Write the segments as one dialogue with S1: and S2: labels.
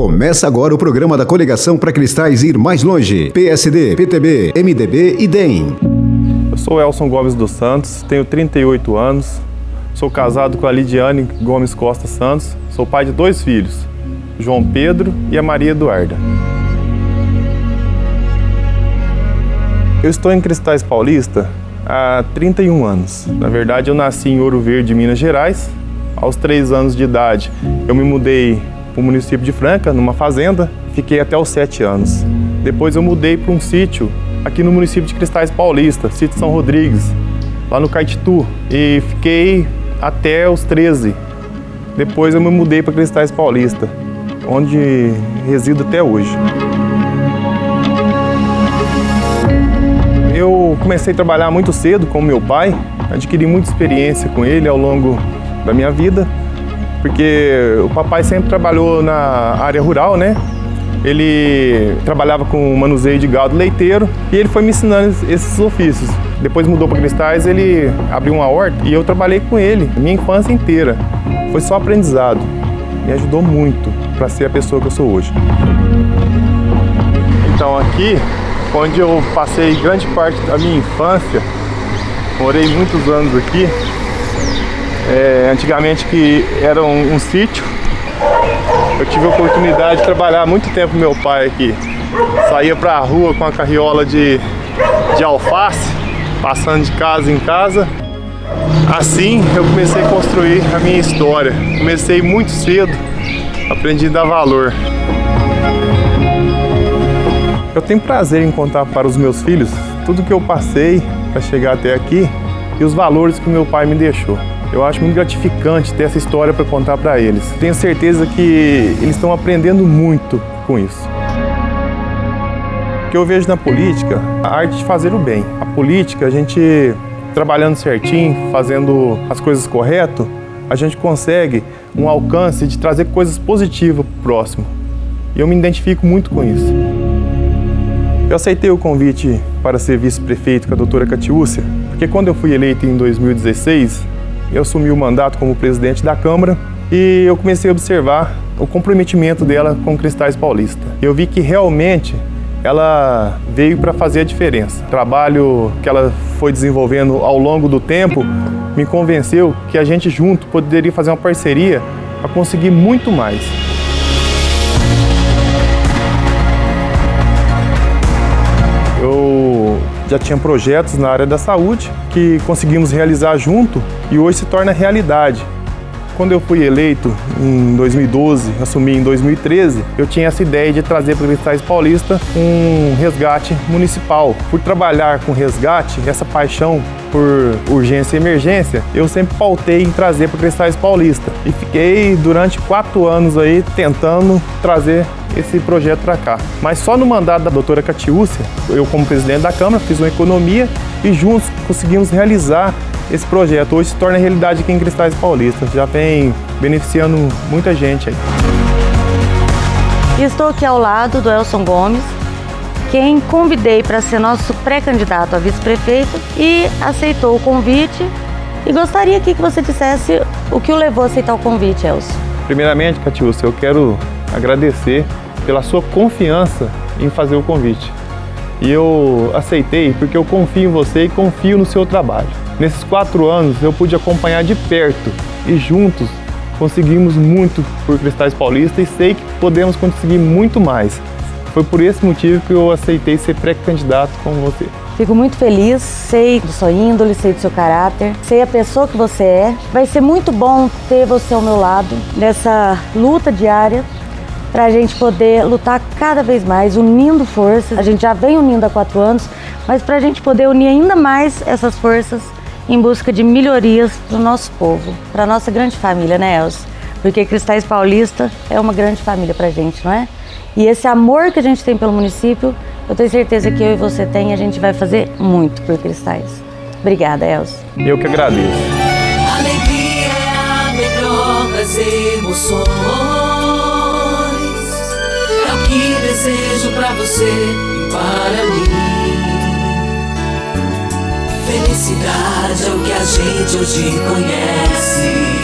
S1: Começa agora o programa da coligação para Cristais ir mais longe. PSD, PTB, MDB e DEM.
S2: Eu sou Elson Gomes dos Santos, tenho 38 anos, sou casado com a Lidiane Gomes Costa Santos, sou pai de dois filhos, João Pedro e a Maria Eduarda. Eu estou em Cristais Paulista há 31 anos. Na verdade, eu nasci em Ouro Verde, Minas Gerais. Aos 3 anos de idade, eu me mudei para o município de Franca, numa fazenda. Fiquei até os 7 anos. Depois eu mudei para um sítio aqui no município de Cristais Paulista, sítio São Rodrigues, lá no Caetitu. E fiquei até os 13. Depois eu me mudei para Cristais Paulista, onde resido até hoje. Eu comecei a trabalhar muito cedo com meu pai, adquiri muita experiência com ele ao longo da minha vida, porque o papai sempre trabalhou na área rural, né? Ele trabalhava com manuseio de gado leiteiro e ele foi me ensinando esses ofícios. Depois mudou para Cristais, ele abriu uma horta e eu trabalhei com ele minha infância inteira. Foi só aprendizado. Me ajudou muito para ser a pessoa que eu sou hoje. Então aqui onde eu passei grande parte da minha infância. Morei muitos anos aqui. É, antigamente que era um, um sítio. Eu tive a oportunidade de trabalhar muito tempo com meu pai aqui. Saía para a rua com a carriola de, de alface, passando de casa em casa. Assim eu comecei a construir a minha história. Comecei muito cedo, aprendi a dar valor. Eu tenho prazer em contar para os meus filhos tudo que eu passei para chegar até aqui e os valores que meu pai me deixou. Eu acho muito gratificante ter essa história para contar para eles. Tenho certeza que eles estão aprendendo muito com isso. O que eu vejo na política, a arte de fazer o bem. A política, a gente trabalhando certinho, fazendo as coisas correto, a gente consegue um alcance de trazer coisas positivas para o próximo. E eu me identifico muito com isso. Eu aceitei o convite para ser vice-prefeito com a doutora Catiúcia, porque quando eu fui eleito em 2016, eu assumi o mandato como presidente da Câmara e eu comecei a observar o comprometimento dela com Cristais Paulista. Eu vi que realmente ela veio para fazer a diferença. O trabalho que ela foi desenvolvendo ao longo do tempo me convenceu que a gente junto poderia fazer uma parceria para conseguir muito mais. Já tinha projetos na área da saúde que conseguimos realizar junto e hoje se torna realidade. Quando eu fui eleito em 2012, assumi em 2013, eu tinha essa ideia de trazer para o Cristais Paulista um resgate municipal. Por trabalhar com resgate, essa paixão por urgência e emergência, eu sempre pautei em trazer para o Cristais Paulista. E fiquei durante quatro anos aí tentando trazer esse projeto para cá. Mas só no mandato da doutora Catiúcia, eu como presidente da Câmara fiz uma economia e juntos conseguimos realizar esse projeto. Hoje se torna realidade aqui em Cristais Paulista. Já vem beneficiando muita gente aí.
S3: Estou aqui ao lado do Elson Gomes, quem convidei para ser nosso pré-candidato a vice-prefeito e aceitou o convite. E gostaria aqui que você dissesse o que o levou a aceitar o convite, Elson.
S2: Primeiramente, Catiúcia, eu quero agradecer pela sua confiança em fazer o convite. E eu aceitei porque eu confio em você e confio no seu trabalho. Nesses quatro anos eu pude acompanhar de perto e juntos conseguimos muito por Cristais Paulista e sei que podemos conseguir muito mais. Foi por esse motivo que eu aceitei ser pré-candidato com você.
S3: Fico muito feliz, sei da sua índole, sei do seu caráter, sei a pessoa que você é. Vai ser muito bom ter você ao meu lado nessa luta diária para a gente poder lutar cada vez mais, unindo forças. A gente já vem unindo há quatro anos, mas para a gente poder unir ainda mais essas forças em busca de melhorias para o nosso povo, para a nossa grande família, né, Elza? Porque Cristais Paulista é uma grande família para a gente, não é? E esse amor que a gente tem pelo município, eu tenho certeza que eu e você tem, a gente vai fazer muito por Cristais. Obrigada, Elza.
S2: Eu que agradeço.
S4: Alegria é a melhor das emoções. Desejo para você e para mim. Felicidade é o que a gente hoje conhece.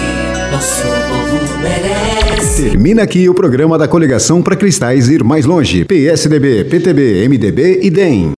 S4: nosso povo merece.
S1: Termina aqui o programa da coligação para cristais ir mais longe. PSDB, PTB, MDB e DEM.